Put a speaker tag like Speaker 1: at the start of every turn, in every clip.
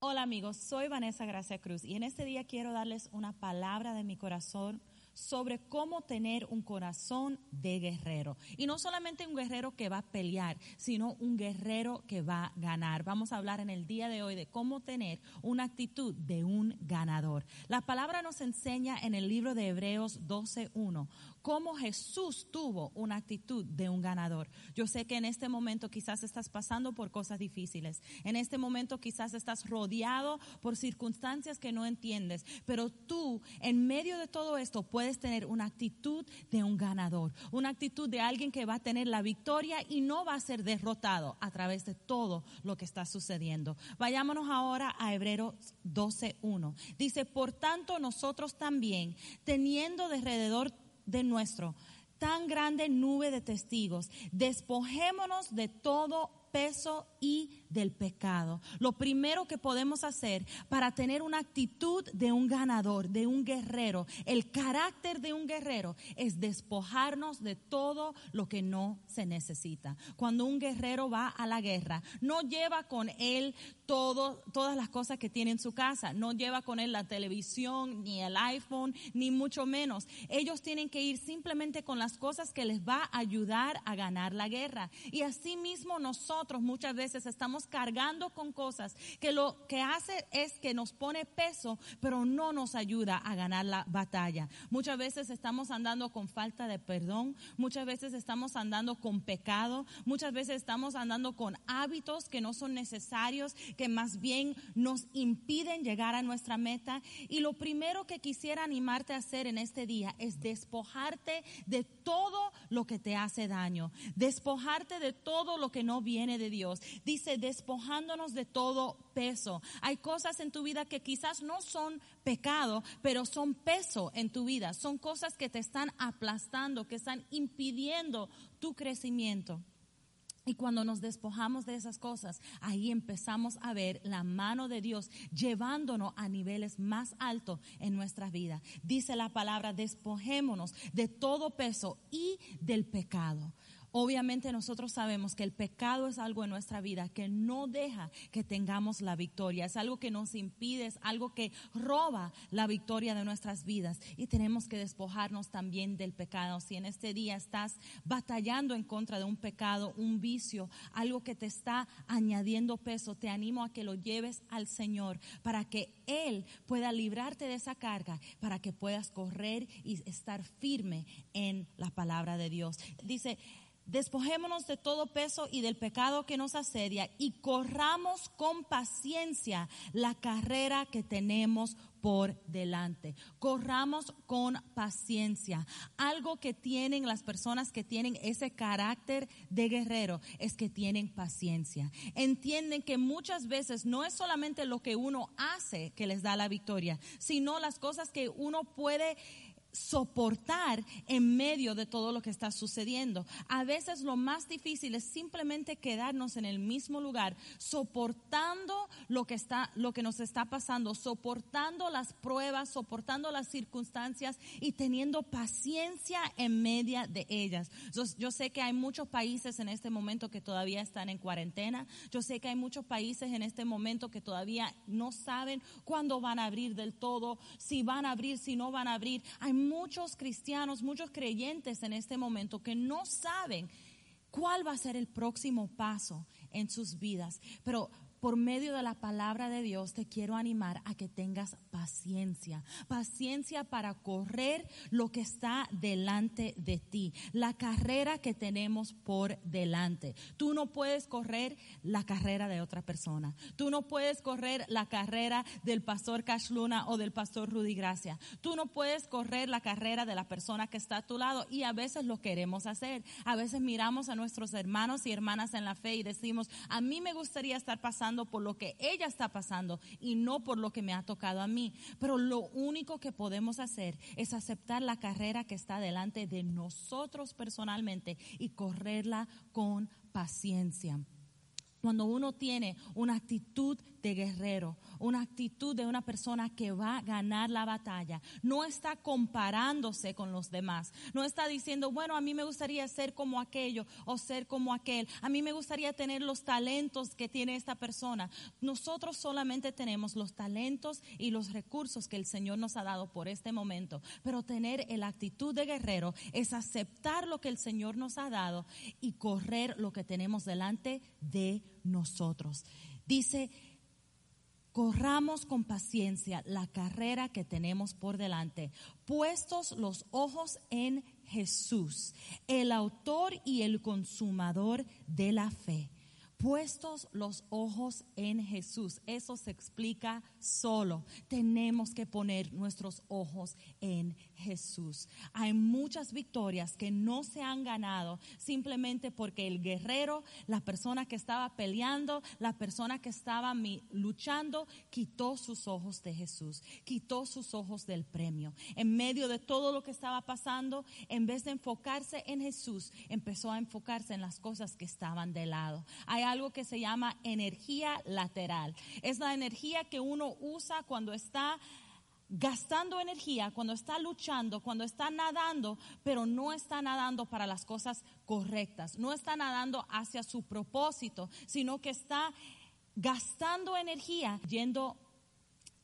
Speaker 1: Hola amigos, soy Vanessa Gracia Cruz y en este día quiero darles una palabra de mi corazón sobre cómo tener un corazón de guerrero. Y no solamente un guerrero que va a pelear, sino un guerrero que va a ganar. Vamos a hablar en el día de hoy de cómo tener una actitud de un ganador. La palabra nos enseña en el libro de Hebreos 12.1 cómo Jesús tuvo una actitud de un ganador. Yo sé que en este momento quizás estás pasando por cosas difíciles. En este momento quizás estás rodeado por circunstancias que no entiendes. Pero tú, en medio de todo esto, puedes tener una actitud de un ganador. Una actitud de alguien que va a tener la victoria y no va a ser derrotado a través de todo lo que está sucediendo. Vayámonos ahora a Hebreos 12.1. Dice, por tanto nosotros también, teniendo de alrededor de nuestro tan grande nube de testigos, despojémonos de todo peso y del pecado. Lo primero que podemos hacer para tener una actitud de un ganador, de un guerrero, el carácter de un guerrero, es despojarnos de todo lo que no se necesita. Cuando un guerrero va a la guerra, no lleva con él todo, todas las cosas que tiene en su casa, no lleva con él la televisión, ni el iPhone, ni mucho menos. Ellos tienen que ir simplemente con las cosas que les va a ayudar a ganar la guerra. Y así mismo nosotros muchas veces estamos cargando con cosas que lo que hace es que nos pone peso, pero no nos ayuda a ganar la batalla. Muchas veces estamos andando con falta de perdón, muchas veces estamos andando con pecado, muchas veces estamos andando con hábitos que no son necesarios, que más bien nos impiden llegar a nuestra meta. Y lo primero que quisiera animarte a hacer en este día es despojarte de todo lo que te hace daño, despojarte de todo lo que no viene de Dios. Dice, despojándonos de todo peso. Hay cosas en tu vida que quizás no son pecado, pero son peso en tu vida. Son cosas que te están aplastando, que están impidiendo tu crecimiento. Y cuando nos despojamos de esas cosas, ahí empezamos a ver la mano de Dios llevándonos a niveles más altos en nuestra vida. Dice la palabra, despojémonos de todo peso y del pecado. Obviamente nosotros sabemos que el pecado es algo en nuestra vida que no deja que tengamos la victoria, es algo que nos impide, es algo que roba la victoria de nuestras vidas y tenemos que despojarnos también del pecado. Si en este día estás batallando en contra de un pecado, un vicio, algo que te está añadiendo peso, te animo a que lo lleves al Señor para que Él pueda librarte de esa carga, para que puedas correr y estar firme en la palabra de Dios. Dice, Despojémonos de todo peso y del pecado que nos asedia y corramos con paciencia la carrera que tenemos por delante. Corramos con paciencia. Algo que tienen las personas que tienen ese carácter de guerrero es que tienen paciencia. Entienden que muchas veces no es solamente lo que uno hace que les da la victoria, sino las cosas que uno puede soportar en medio de todo lo que está sucediendo. A veces lo más difícil es simplemente quedarnos en el mismo lugar, soportando lo que está lo que nos está pasando, soportando las pruebas, soportando las circunstancias y teniendo paciencia en medio de ellas. Yo, sé que hay muchos países en este momento que todavía están en cuarentena. Yo sé que hay muchos países en este momento que todavía no saben cuándo van a abrir del todo, si van a abrir, si no van a abrir. Muchos cristianos, muchos creyentes en este momento que no saben cuál va a ser el próximo paso en sus vidas. Pero por medio de la palabra de Dios te quiero animar a que tengas paciencia, paciencia para correr lo que está delante de ti, la carrera que tenemos por delante. Tú no puedes correr la carrera de otra persona, tú no puedes correr la carrera del pastor Cash Luna o del pastor Rudy Gracia, tú no puedes correr la carrera de la persona que está a tu lado. Y a veces lo queremos hacer, a veces miramos a nuestros hermanos y hermanas en la fe y decimos, a mí me gustaría estar pasando por lo que ella está pasando y no por lo que me ha tocado a mí. Pero lo único que podemos hacer es aceptar la carrera que está delante de nosotros personalmente y correrla con paciencia. Cuando uno tiene una actitud de guerrero, una actitud de una persona que va a ganar la batalla. No está comparándose con los demás. No está diciendo, bueno, a mí me gustaría ser como aquello o ser como aquel. A mí me gustaría tener los talentos que tiene esta persona. Nosotros solamente tenemos los talentos y los recursos que el Señor nos ha dado por este momento. Pero tener la actitud de guerrero es aceptar lo que el Señor nos ha dado y correr lo que tenemos delante de nosotros. Dice, corramos con paciencia la carrera que tenemos por delante, puestos los ojos en Jesús, el autor y el consumador de la fe puestos los ojos en Jesús. Eso se explica solo. Tenemos que poner nuestros ojos en Jesús. Hay muchas victorias que no se han ganado simplemente porque el guerrero, la persona que estaba peleando, la persona que estaba luchando, quitó sus ojos de Jesús, quitó sus ojos del premio. En medio de todo lo que estaba pasando, en vez de enfocarse en Jesús, empezó a enfocarse en las cosas que estaban de lado. Hay algo que se llama energía lateral. Es la energía que uno usa cuando está gastando energía, cuando está luchando, cuando está nadando, pero no está nadando para las cosas correctas, no está nadando hacia su propósito, sino que está gastando energía yendo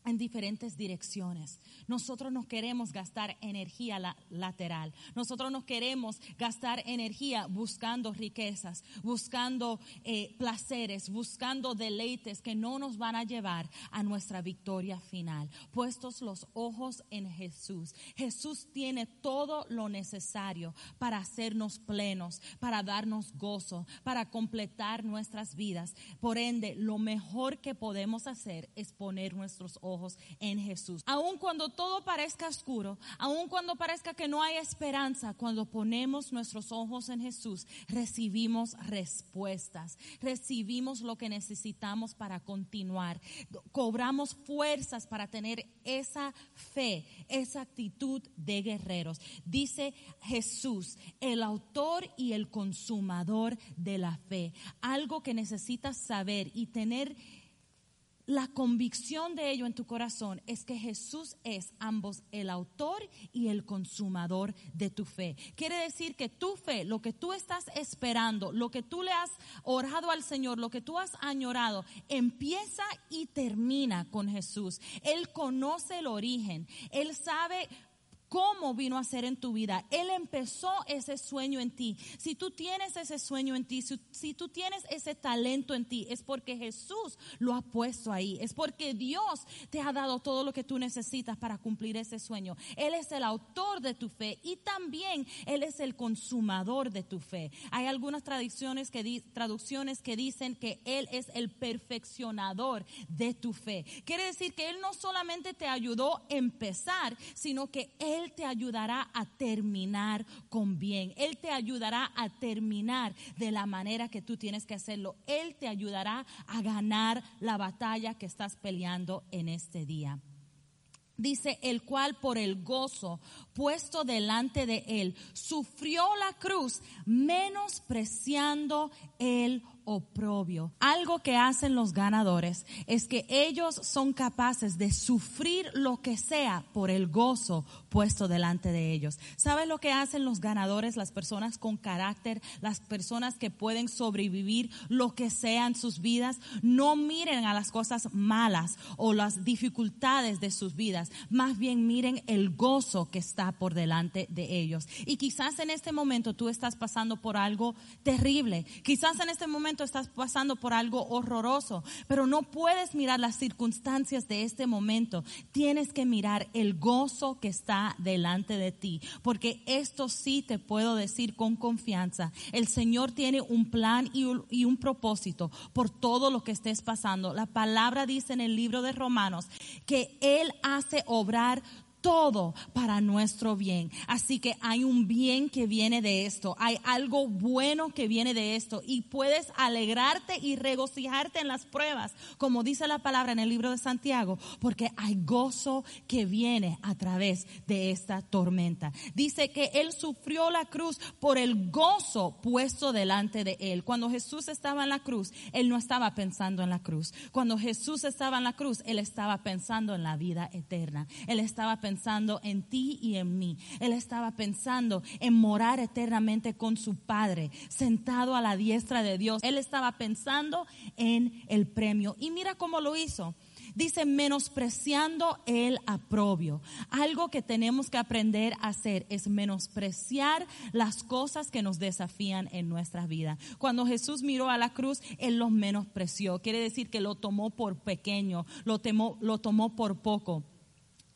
Speaker 1: en diferentes direcciones. Nosotros no queremos gastar energía lateral. Nosotros no queremos gastar energía buscando riquezas, buscando eh, placeres, buscando deleites que no nos van a llevar a nuestra victoria final. Puestos los ojos en Jesús. Jesús tiene todo lo necesario para hacernos plenos, para darnos gozo, para completar nuestras vidas. Por ende, lo mejor que podemos hacer es poner nuestros ojos en Jesús. Aun cuando todo parezca oscuro, aun cuando parezca que no hay esperanza, cuando ponemos nuestros ojos en Jesús, recibimos respuestas, recibimos lo que necesitamos para continuar, cobramos fuerzas para tener esa fe, esa actitud de guerreros. Dice Jesús, el autor y el consumador de la fe, algo que necesitas saber y tener la convicción de ello en tu corazón es que Jesús es ambos el autor y el consumador de tu fe. Quiere decir que tu fe, lo que tú estás esperando, lo que tú le has orado al Señor, lo que tú has añorado, empieza y termina con Jesús. Él conoce el origen, Él sabe cómo vino a ser en tu vida. Él empezó ese sueño en ti. Si tú tienes ese sueño en ti, si, tú tienes ese talento en ti, es porque Jesús lo ha puesto ahí. Es porque Dios te ha dado todo lo que tú necesitas para cumplir ese sueño. Él es el autor de tu fe y también Él es el consumador de tu fe. Hay algunas traducciones que, traducciones que dicen que Él es el perfeccionador de tu fe. Quiere decir que Él no solamente te ayudó a empezar, sino que Él él te ayudará a terminar con bien. Él te ayudará a terminar de la manera que tú tienes que hacerlo. Él te ayudará a ganar la batalla que estás peleando en este día. Dice, el cual por el gozo puesto delante de él sufrió la cruz, menospreciando el oprobio. Algo que hacen los ganadores es que ellos son capaces de sufrir lo que sea por el gozo puesto delante de ellos. ¿Sabes lo que hacen los ganadores, las personas con carácter, las personas que pueden sobrevivir lo que sea en sus vidas? No miren a las cosas malas o las dificultades de sus vidas, más bien miren el gozo que está por delante de ellos. Y quizás en este momento tú estás pasando por algo terrible, quizás en este momento estás pasando por algo horroroso, pero no puedes mirar las circunstancias de este momento. Tienes que mirar el gozo que está delante de ti, porque esto sí te puedo decir con confianza. El Señor tiene un plan y un, y un propósito por todo lo que estés pasando. La palabra dice en el libro de Romanos que Él hace obrar todo para nuestro bien. Así que hay un bien que viene de esto, hay algo bueno que viene de esto y puedes alegrarte y regocijarte en las pruebas, como dice la palabra en el libro de Santiago, porque hay gozo que viene a través de esta tormenta. Dice que Él sufrió la cruz por el gozo puesto delante de Él. Cuando Jesús estaba en la cruz, Él no estaba pensando en la cruz. Cuando Jesús estaba en la cruz, Él estaba pensando en la vida eterna. Él estaba pensando en ti y en mí. Él estaba pensando en morar eternamente con su Padre, sentado a la diestra de Dios. Él estaba pensando en el premio. Y mira cómo lo hizo. Dice, menospreciando el aprobio. Algo que tenemos que aprender a hacer es menospreciar las cosas que nos desafían en nuestra vida. Cuando Jesús miró a la cruz, Él los menospreció. Quiere decir que lo tomó por pequeño, lo, lo tomó por poco.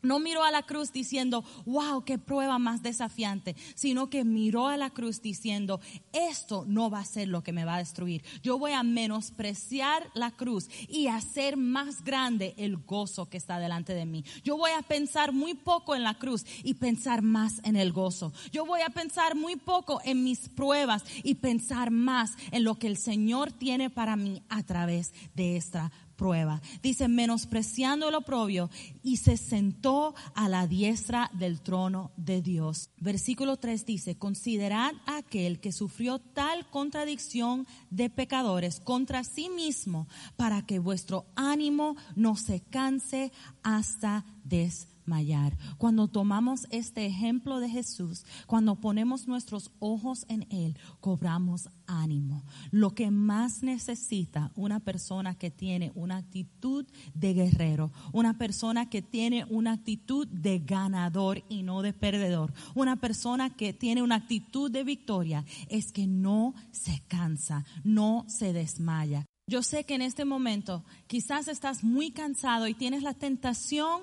Speaker 1: No miró a la cruz diciendo, wow, qué prueba más desafiante, sino que miró a la cruz diciendo, esto no va a ser lo que me va a destruir. Yo voy a menospreciar la cruz y hacer más grande el gozo que está delante de mí. Yo voy a pensar muy poco en la cruz y pensar más en el gozo. Yo voy a pensar muy poco en mis pruebas y pensar más en lo que el Señor tiene para mí a través de esta prueba. Dice, menospreciando el oprobio y se sentó a la diestra del trono de Dios. Versículo 3 dice, considerad a aquel que sufrió tal contradicción de pecadores contra sí mismo para que vuestro ánimo no se canse hasta desmayar cuando tomamos este ejemplo de Jesús, cuando ponemos nuestros ojos en Él, cobramos ánimo. Lo que más necesita una persona que tiene una actitud de guerrero, una persona que tiene una actitud de ganador y no de perdedor, una persona que tiene una actitud de victoria, es que no se cansa, no se desmaya. Yo sé que en este momento quizás estás muy cansado y tienes la tentación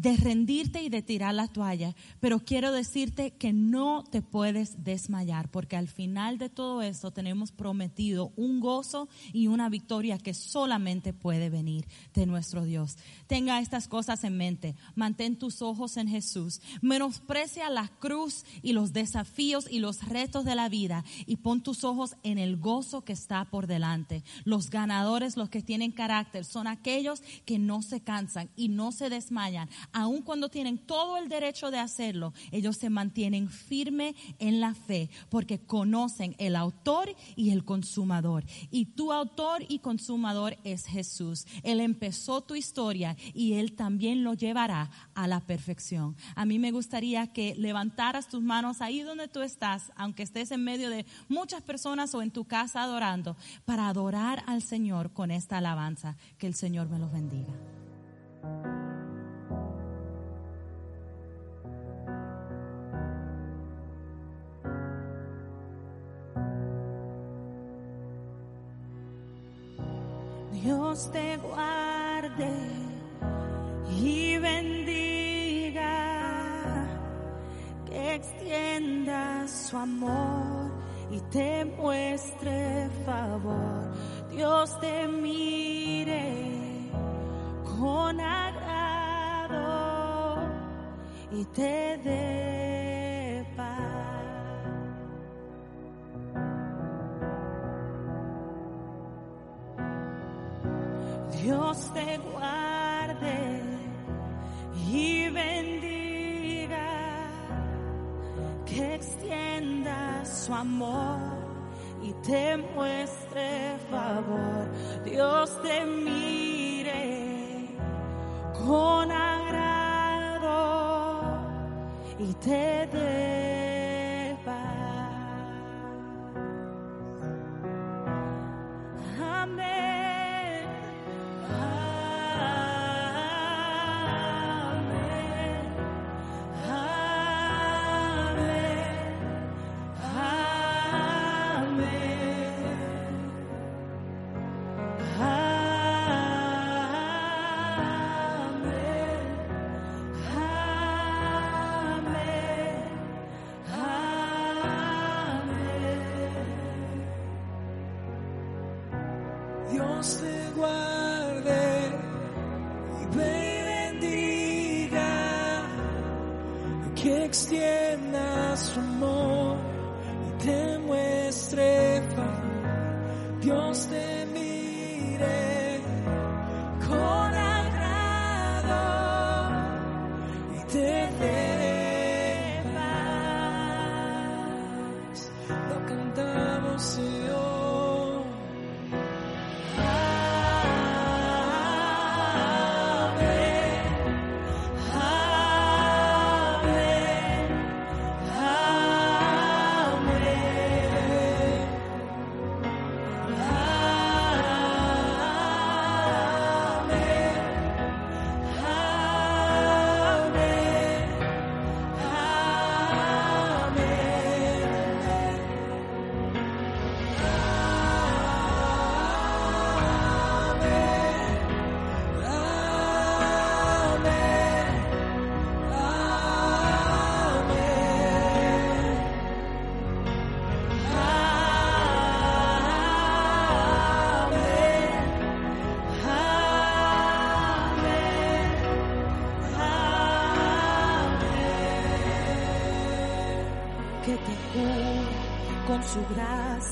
Speaker 1: de rendirte y de tirar la toalla, pero quiero decirte que no te puedes desmayar, porque al final de todo esto tenemos prometido un gozo y una victoria que solamente puede venir de nuestro Dios. Tenga estas cosas en mente, mantén tus ojos en Jesús, menosprecia la cruz y los desafíos y los retos de la vida y pon tus ojos en el gozo que está por delante. Los ganadores, los que tienen carácter, son aquellos que no se cansan y no se desmayan aun cuando tienen todo el derecho de hacerlo, ellos se mantienen firme en la fe porque conocen el autor y el consumador. Y tu autor y consumador es Jesús. Él empezó tu historia y Él también lo llevará a la perfección. A mí me gustaría que levantaras tus manos ahí donde tú estás, aunque estés en medio de muchas personas o en tu casa adorando, para adorar al Señor con esta alabanza. Que el Señor me los bendiga.
Speaker 2: Dios te guarde y bendiga, que extienda su amor y te muestre favor. Dios te mire con agrado y te dé extienda su amor y te muestre favor. Dios te mire con agrado y te dé
Speaker 3: cantamos, Señor.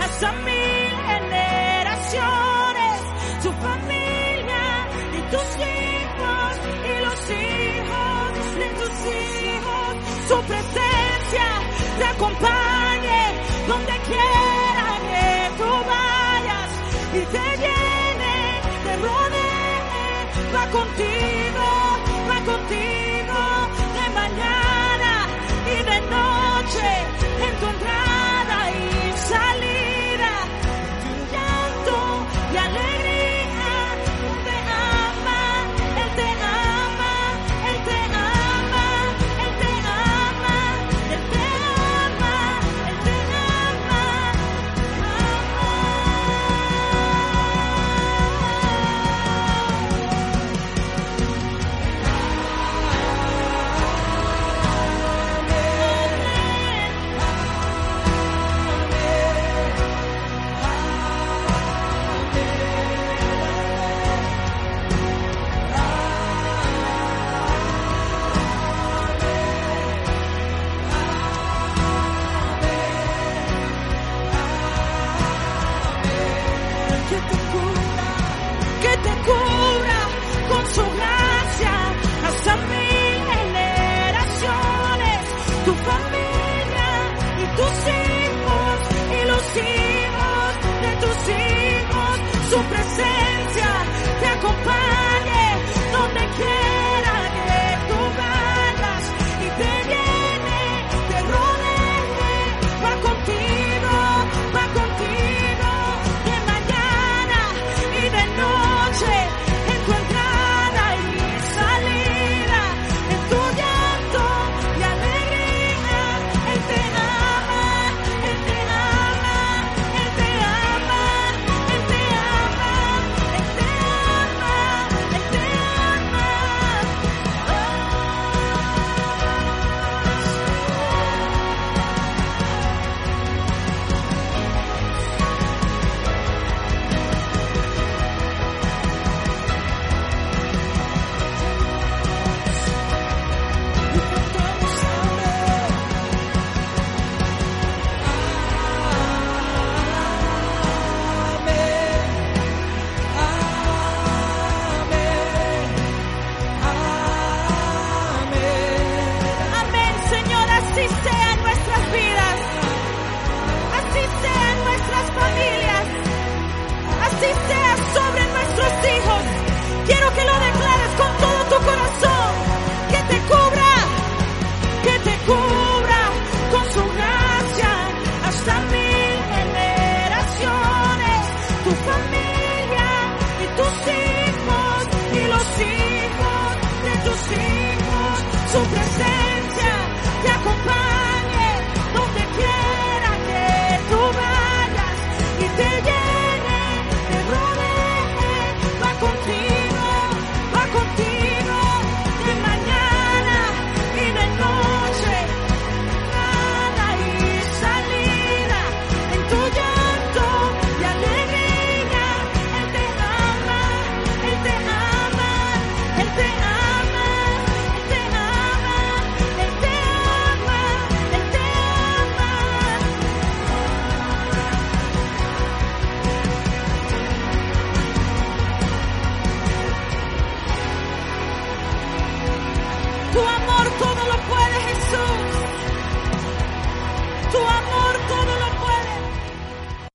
Speaker 1: hasta mil generaciones,